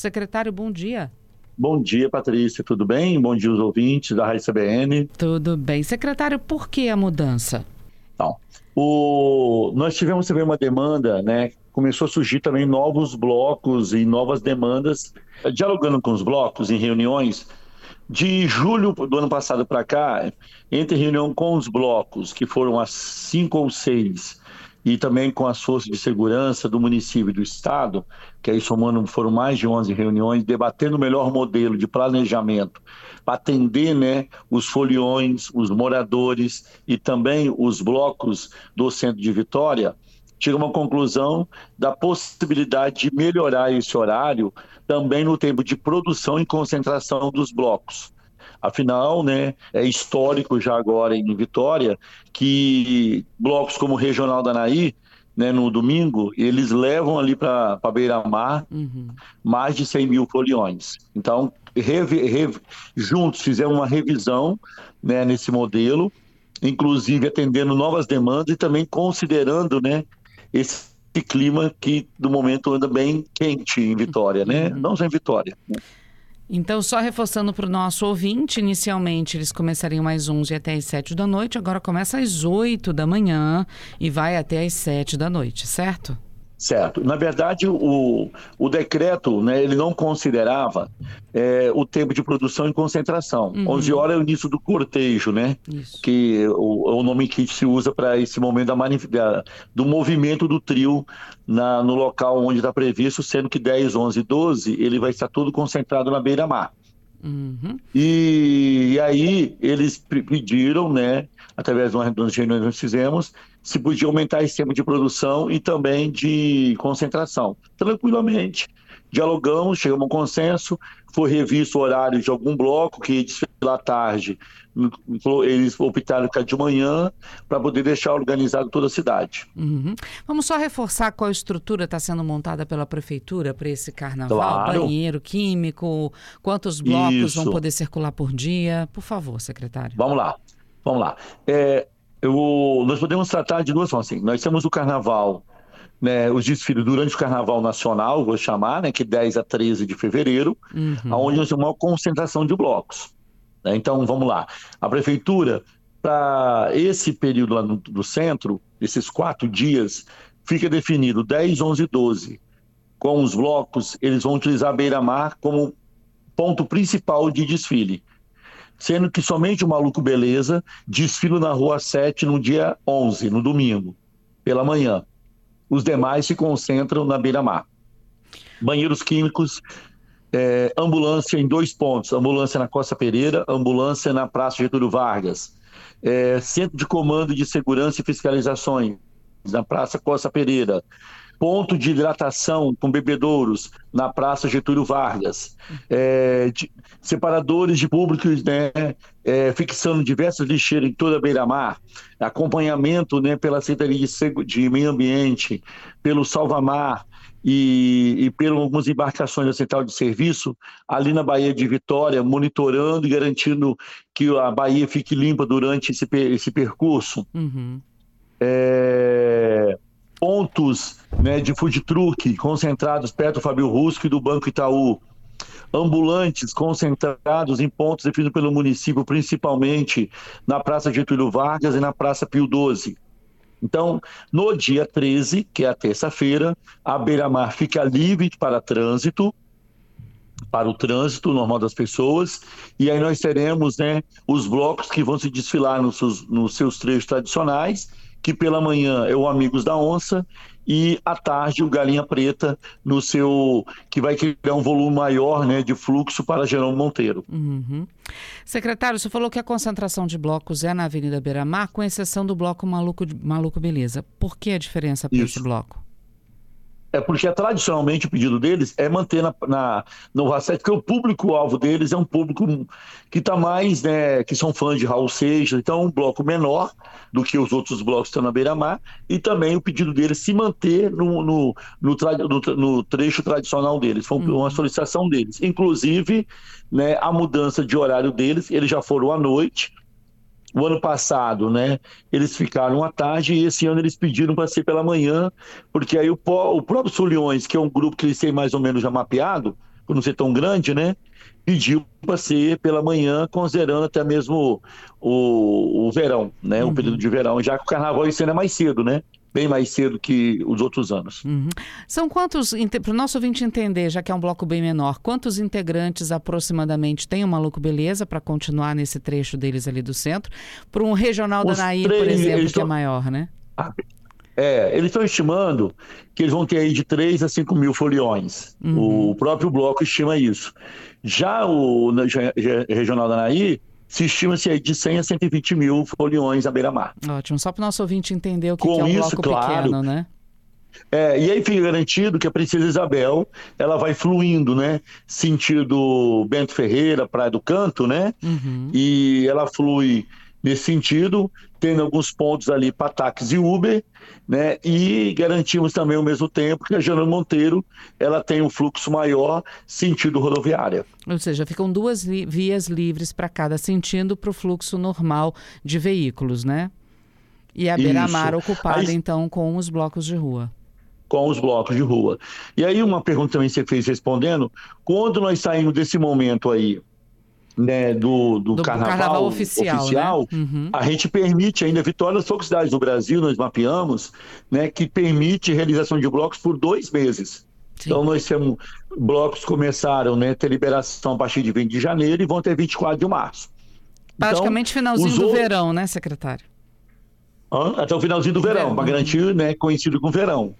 Secretário, bom dia. Bom dia, Patrícia, tudo bem? Bom dia, os ouvintes da Rádio CBN. Tudo bem. Secretário, por que a mudança? Então, o... nós tivemos também uma demanda, né? Começou a surgir também novos blocos e novas demandas. Dialogando com os blocos em reuniões, de julho do ano passado para cá, entre reunião com os blocos, que foram as cinco ou seis, e também com as forças de segurança do município e do estado, que aí somando foram mais de 11 reuniões, debatendo o melhor modelo de planejamento para atender né, os foliões, os moradores e também os blocos do centro de Vitória, chega a uma conclusão da possibilidade de melhorar esse horário também no tempo de produção e concentração dos blocos. Afinal, né, é histórico já agora em Vitória que blocos como o Regional da Naí, né, no domingo, eles levam ali para Beira-Mar uhum. mais de 100 mil foliões. Então, juntos fizemos uma revisão né, nesse modelo, inclusive atendendo novas demandas e também considerando né, esse clima que do momento anda bem quente em Vitória, né? Uhum. Não só em Vitória. Né? Então, só reforçando para o nosso ouvinte, inicialmente eles começariam às 11 até às 7 da noite, agora começa às 8 da manhã e vai até às 7 da noite, certo? Certo. Na verdade, o, o decreto, né, ele não considerava é, o tempo de produção e concentração. Uhum. 11 horas é o início do cortejo, né? Isso. Que o, o nome que se usa para esse momento da, da, do movimento do trio na, no local onde está previsto, sendo que 10, 11 e 12 ele vai estar todo concentrado na beira-mar. Uhum. E, e, aí eles pediram, né, através de uma reunião que nós fizemos, se podia aumentar esse tempo de produção e também de concentração. Tranquilamente, dialogamos, chegamos a um consenso, foi revisto o horário de algum bloco que desfilar à tarde, eles optaram ficar de manhã para poder deixar organizado toda a cidade. Uhum. Vamos só reforçar qual estrutura está sendo montada pela prefeitura para esse carnaval, claro. banheiro químico, quantos blocos Isso. vão poder circular por dia, por favor, secretário. Vamos lá, vamos lá. É, eu, nós podemos tratar de duas formas. Assim, nós temos o carnaval, né, os desfiles durante o carnaval nacional, vou chamar, né, que 10 a 13 de fevereiro, uhum. onde nós temos uma concentração de blocos. Né? Então, vamos lá. A prefeitura, para esse período lá no, do centro, esses quatro dias, fica definido 10, 11 e 12. Com os blocos, eles vão utilizar a beira-mar como ponto principal de desfile sendo que somente o Maluco Beleza desfila na Rua 7 no dia 11, no domingo, pela manhã. Os demais se concentram na beira-mar. Banheiros químicos, é, ambulância em dois pontos: ambulância na Costa Pereira, ambulância na Praça Getúlio Vargas. É, centro de comando de segurança e fiscalizações na Praça Costa Pereira ponto de hidratação com bebedouros na Praça Getúlio Vargas, é, de, separadores de públicos, né, é, fixando diversas lixeiras em toda a beira-mar, acompanhamento né, pela Secretaria de, de Meio Ambiente, pelo Salvamar, e, e por algumas embarcações da Central de Serviço, ali na Baía de Vitória, monitorando e garantindo que a Baía fique limpa durante esse, esse percurso. Uhum. É, pontos né, de food truck concentrados perto do Fabio Rusco e do Banco Itaú, ambulantes concentrados em pontos definidos pelo município, principalmente na Praça Getúlio Vargas e na Praça Pio 12. Então, no dia 13, que é a terça-feira, a beira-mar fica livre para trânsito, para o trânsito normal das pessoas, e aí nós teremos né, os blocos que vão se desfilar nos seus, nos seus trechos tradicionais, que pela manhã é o Amigos da Onça e à tarde o Galinha Preta no seu que vai criar um volume maior né, de fluxo para Jerônimo Monteiro. Uhum. Secretário, você falou que a concentração de blocos é na Avenida Beira Mar, com exceção do bloco Maluco, Maluco Beleza. Por que a diferença para esse bloco? É porque tradicionalmente o pedido deles é manter na, na no Racete, porque o público-alvo deles é um público que está mais, né, que são fãs de Raul Seixas, então é um bloco menor do que os outros blocos que estão na beira-mar, e também o pedido deles se manter no, no, no, no, no trecho tradicional deles, foi uma uhum. solicitação deles. Inclusive, né, a mudança de horário deles, eles já foram à noite, o ano passado, né, eles ficaram à tarde e esse ano eles pediram para ser pela manhã, porque aí o, o próprio Sulhões, que é um grupo que eles têm mais ou menos já mapeado, por não ser tão grande, né? Pediu para ser pela manhã, considerando até mesmo o, o verão, né? Uhum. O período de verão, já que o carnaval esse ano é mais cedo, né? Bem mais cedo que os outros anos. Uhum. São quantos, para o nosso ouvinte entender, já que é um bloco bem menor, quantos integrantes aproximadamente tem o Maluco Beleza para continuar nesse trecho deles ali do centro? Para um regional os da Nair, três, por exemplo, que é maior, né? Ah, é, eles estão estimando que eles vão ter aí de 3 a 5 mil foliões. Uhum. O próprio bloco estima isso. Já o Regional da Nair se estima-se aí de 100 a 120 mil foliões à beira-mar. Ótimo, só para o nosso ouvinte entender o que, que é um isso, bloco claro, pequeno, né? É, e aí fica garantido que a Princesa Isabel ela vai fluindo, né? Sentido Bento Ferreira, Praia do Canto, né? Uhum. E ela flui nesse sentido, tendo alguns pontos ali para táxi e Uber, né? E garantimos também ao mesmo tempo que a Jana Monteiro ela tem um fluxo maior sentido rodoviária. Ou seja, ficam duas li vias livres para cada sentido para o fluxo normal de veículos, né? E a beira-mar ocupada Aí... então com os blocos de rua com os blocos de rua. E aí uma pergunta também você fez respondendo, quando nós saímos desse momento aí né, do, do, do carnaval, carnaval, oficial, oficial né? uhum. a gente permite ainda, Vitória das poucas cidades do Brasil, nós mapeamos, né, que permite realização de blocos por dois meses. Sim. Então, nós temos blocos começaram né, ter liberação a partir de 20 de janeiro e vão ter 24 de março. Praticamente então, finalzinho do verão, né, secretário? Até o finalzinho do verão, para garantir, né, coincido com o verão.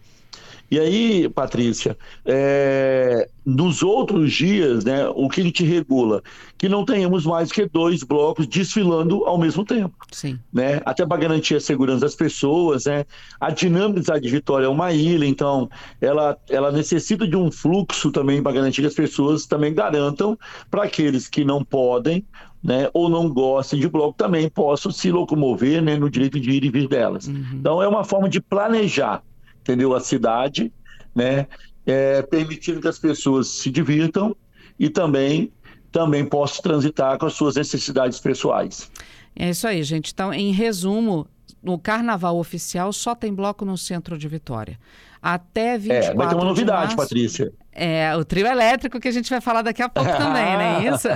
E aí, Patrícia, é, nos outros dias, né, o que a gente regula? Que não tenhamos mais que dois blocos desfilando ao mesmo tempo. Sim. Né? Até para garantir a segurança das pessoas. Né? A dinâmica de Vitória é uma ilha, então ela, ela necessita de um fluxo também para garantir que as pessoas também garantam para aqueles que não podem né, ou não gostem de bloco também possam se locomover né, no direito de ir e vir delas. Uhum. Então é uma forma de planejar entendeu? A cidade, né? É, permitindo que as pessoas se divirtam e também também possam transitar com as suas necessidades pessoais. É isso aí, gente. Então, em resumo, no carnaval oficial só tem bloco no centro de Vitória. Até 24 É, vai ter uma novidade, Patrícia. É, o trio elétrico que a gente vai falar daqui a pouco também, não é isso?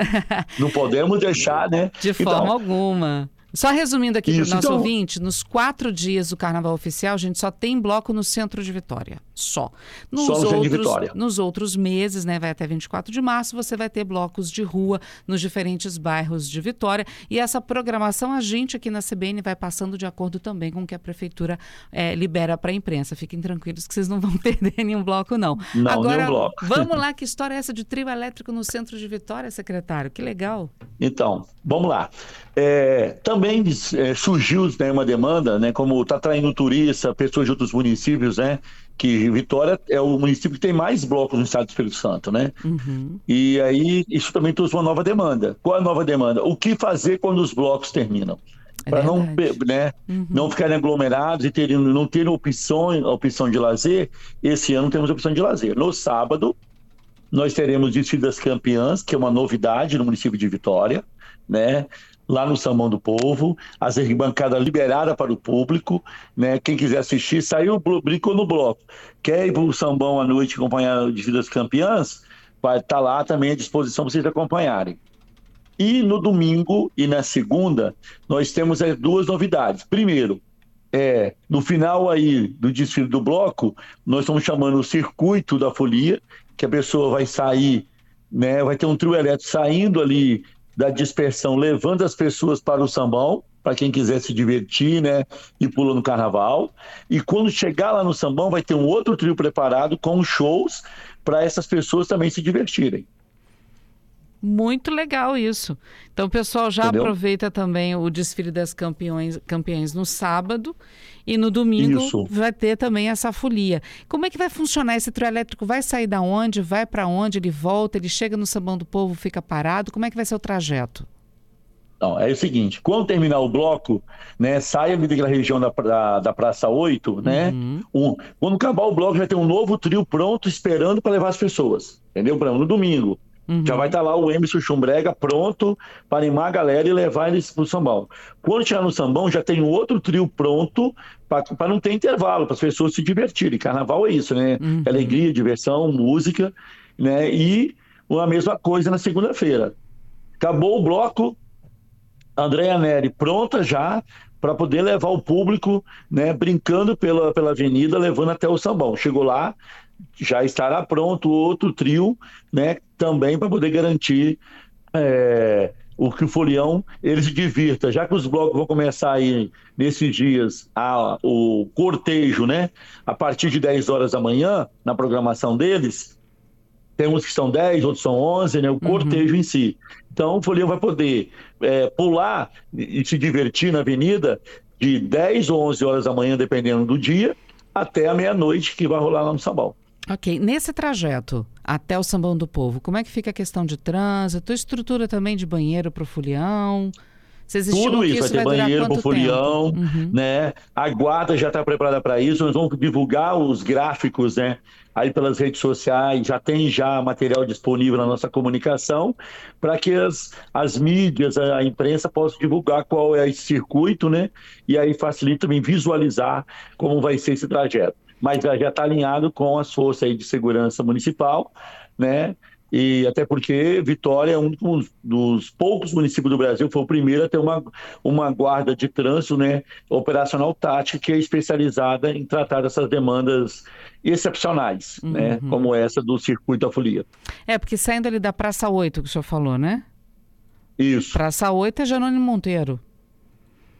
não podemos deixar, né? De forma então, alguma. Só resumindo aqui para o nosso então... ouvinte, nos quatro dias do Carnaval Oficial, a gente só tem bloco no centro de Vitória. Só. Nos, só no outros, de Vitória. nos outros meses, né, vai até 24 de março, você vai ter blocos de rua nos diferentes bairros de Vitória. E essa programação a gente aqui na CBN vai passando de acordo também com o que a Prefeitura é, libera para a imprensa. Fiquem tranquilos que vocês não vão perder nenhum bloco, não. Não, Agora, nenhum bloco. vamos lá, que história é essa de trio elétrico no centro de Vitória, secretário? Que legal. Então, vamos lá. É, também é, surgiu né, uma demanda, né, como está traindo turista, pessoas de outros municípios, né, que Vitória é o município que tem mais blocos no estado do Espírito Santo, né? Uhum. E aí isso também trouxe uma nova demanda. Qual a nova demanda? O que fazer quando os blocos terminam? É para não, né, uhum. não ficarem aglomerados e terem, não terem opção, opção de lazer, esse ano temos opção de lazer. No sábado, nós teremos desfile das campeãs, que é uma novidade no município de Vitória, né? lá no Sambão do Povo, as arquibancadas liberadas para o público, né? Quem quiser assistir, saiu, brincou no bloco. Quer ir para o Sambão à noite acompanhar de Vidas Campeãs? Vai estar tá lá também à disposição para vocês acompanharem. E no domingo e na segunda, nós temos as duas novidades. Primeiro, é, no final aí do desfile do bloco, nós estamos chamando o circuito da folia, que a pessoa vai sair, né, vai ter um trio elétrico saindo ali da dispersão, levando as pessoas para o sambão, para quem quiser se divertir, né, e pula no carnaval. E quando chegar lá no sambão, vai ter um outro trio preparado com shows para essas pessoas também se divertirem. Muito legal isso. Então, o pessoal já Entendeu? aproveita também o desfile das campeões, campeões no sábado e no domingo isso. vai ter também essa folia. Como é que vai funcionar esse trio elétrico? Vai sair da onde? Vai para onde? Ele volta? Ele chega no Sabão do Povo, fica parado? Como é que vai ser o trajeto? Não, é o seguinte, quando terminar o bloco, né, sai ali daquela região da, da, da Praça 8, né? Uhum. Um, quando acabar o bloco, já tem um novo trio pronto esperando para levar as pessoas. Entendeu? No domingo. Uhum. Já vai estar tá lá o Emerson Chumbrega pronto para animar a galera e levar eles para o sambão. Quando chegar no sambão, já tem outro trio pronto para não ter intervalo, para as pessoas se divertirem. Carnaval é isso, né? Uhum. Alegria, diversão, música, né? E a mesma coisa na segunda-feira. Acabou o bloco, Andréa Neri pronta já para poder levar o público, né, brincando pela, pela avenida, levando até o sambão. Chegou lá, já estará pronto outro trio, né, também para poder garantir é, o que o Folião ele se divirta, já que os blocos vão começar aí nesses dias a, o cortejo, né, a partir de 10 horas da manhã, na programação deles, tem uns que são 10, outros são 11, né, o uhum. cortejo uhum. em si. Então o Folião vai poder é, pular e se divertir na avenida de 10 ou 11 horas da manhã, dependendo do dia, até a meia-noite que vai rolar lá no Sabão. Ok. Nesse trajeto até o Sambão do Povo, como é que fica a questão de trânsito, estrutura também de banheiro para o folião? Tudo isso, vai ter vai banheiro para o folião, uhum. né? A guarda já está preparada para isso, nós vamos divulgar os gráficos, né? Aí pelas redes sociais, já tem já material disponível na nossa comunicação, para que as, as mídias, a, a imprensa possam divulgar qual é esse circuito, né? E aí facilita também visualizar como vai ser esse trajeto mas já está alinhado com as forças de segurança municipal, né? E até porque Vitória é um dos poucos municípios do Brasil, foi o primeiro a ter uma, uma guarda de trânsito né, operacional tática que é especializada em tratar essas demandas excepcionais, né, uhum. né, como essa do circuito da folia. É, porque saindo ali da Praça 8 que o senhor falou, né? Isso. Praça 8 é Jerônimo Monteiro.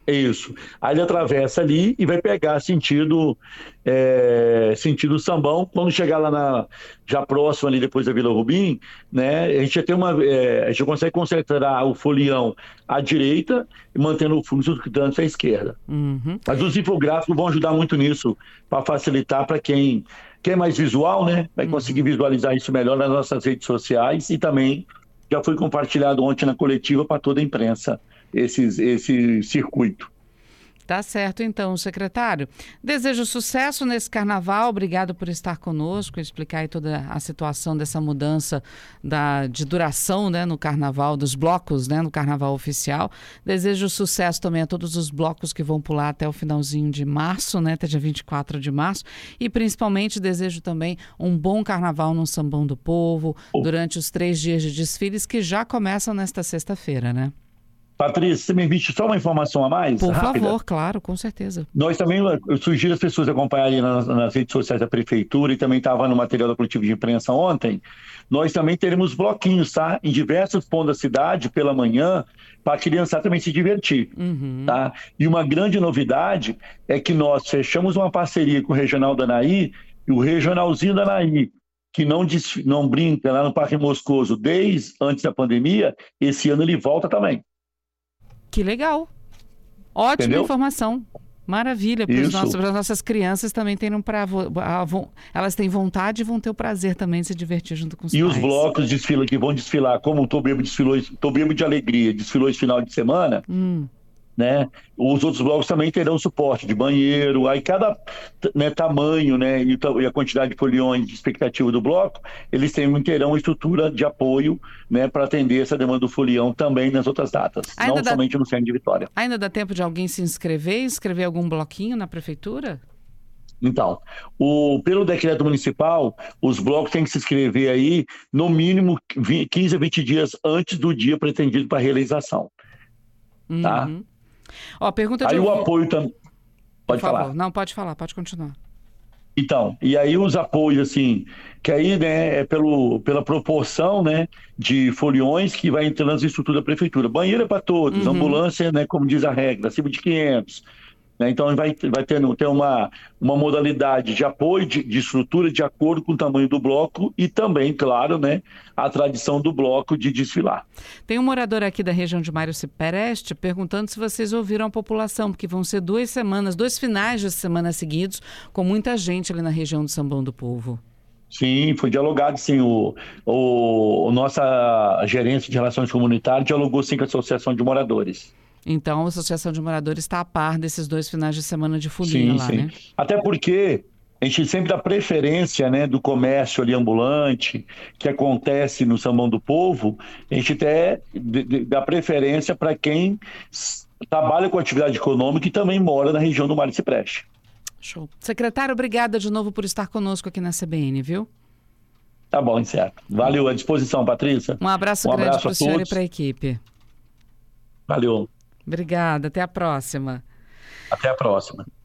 É isso. Aí ele atravessa ali e vai pegar sentido é, sentido sambão. Quando chegar lá na já próximo ali depois da Vila Rubim, né? A gente já tem uma, é, a gente consegue concentrar o folião à direita e mantendo o fluxo do trânsito à esquerda. Uhum. Mas os infográficos vão ajudar muito nisso para facilitar para quem quer é mais visual, né? Vai uhum. conseguir visualizar isso melhor nas nossas redes sociais e também já foi compartilhado ontem na coletiva para toda a imprensa esses, esse circuito. Tá certo, então, secretário. Desejo sucesso nesse carnaval. Obrigado por estar conosco, explicar aí toda a situação dessa mudança da, de duração né, no carnaval, dos blocos né, no carnaval oficial. Desejo sucesso também a todos os blocos que vão pular até o finalzinho de março, né, até dia 24 de março. E principalmente desejo também um bom carnaval no Sambão do Povo, oh. durante os três dias de desfiles que já começam nesta sexta-feira, né? Patrícia, você me envie só uma informação a mais? Por rápida? favor, claro, com certeza. Nós também, eu sugiro as pessoas acompanharem nas, nas redes sociais da Prefeitura e também estava no material da coletiva de imprensa ontem. Nós também teremos bloquinhos, tá? Em diversos pontos da cidade, pela manhã, para a criança também se divertir, uhum. tá? E uma grande novidade é que nós fechamos uma parceria com o Regional da Anaí, e o Regionalzinho da Anaí, que não, não brinca lá no Parque Moscoso desde antes da pandemia, esse ano ele volta também. Que legal. Ótima Entendeu? informação. Maravilha, para as nossas crianças também terem pra, elas têm vontade e vão ter o prazer também de se divertir junto com os e pais. E os blocos desfilam que vão desfilar, como o Tobebo desfilou, Tobebo de Alegria desfilou esse final de semana, hum né? Os outros blocos também terão suporte de banheiro, aí cada né, tamanho, né, e, a quantidade de foliões de expectativa do bloco, eles terão uma estrutura de apoio, né, para atender essa demanda do folião também nas outras datas, Ainda não dá... somente no centro de Vitória. Ainda dá tempo de alguém se inscrever, inscrever algum bloquinho na prefeitura? Então, o, pelo decreto municipal, os blocos têm que se inscrever aí no mínimo 20, 15 a 20 dias antes do dia pretendido para realização. Tá? Ó, pergunta de Aí o apoio também. Pode falar. Não, pode falar, pode continuar. Então, e aí os apoios, assim, que aí, né, é pelo, pela proporção, né, de foliões que vai entrando nas estruturas da prefeitura. Banheiro é para todos, uhum. ambulância, né, como diz a regra, acima de 500. Né? Então, vai, vai ter, ter uma, uma modalidade de apoio, de, de, estrutura de acordo com o tamanho do bloco e também, claro, né, a tradição do bloco de desfilar. Tem um morador aqui da região de Mário Cipereste perguntando se vocês ouviram a população, porque vão ser duas semanas, dois finais de semana seguidos, com muita gente ali na região do Sambão do Povo. Sim, foi dialogado, sim. O, o nossa gerência de relações comunitárias dialogou sim com a Associação de Moradores. Então, a Associação de Moradores está a par desses dois finais de semana de folia sim, lá, sim. né? Até porque a gente sempre dá preferência né, do comércio ali ambulante, que acontece no Sambão do Povo, a gente até dá preferência para quem trabalha com atividade econômica e também mora na região do Mar de Cipreste. Show. Secretário, obrigada de novo por estar conosco aqui na CBN, viu? Tá bom, certo. Valeu, à disposição, Patrícia. Um abraço um grande para o senhor e para a equipe. Valeu. Obrigada, até a próxima. Até a próxima.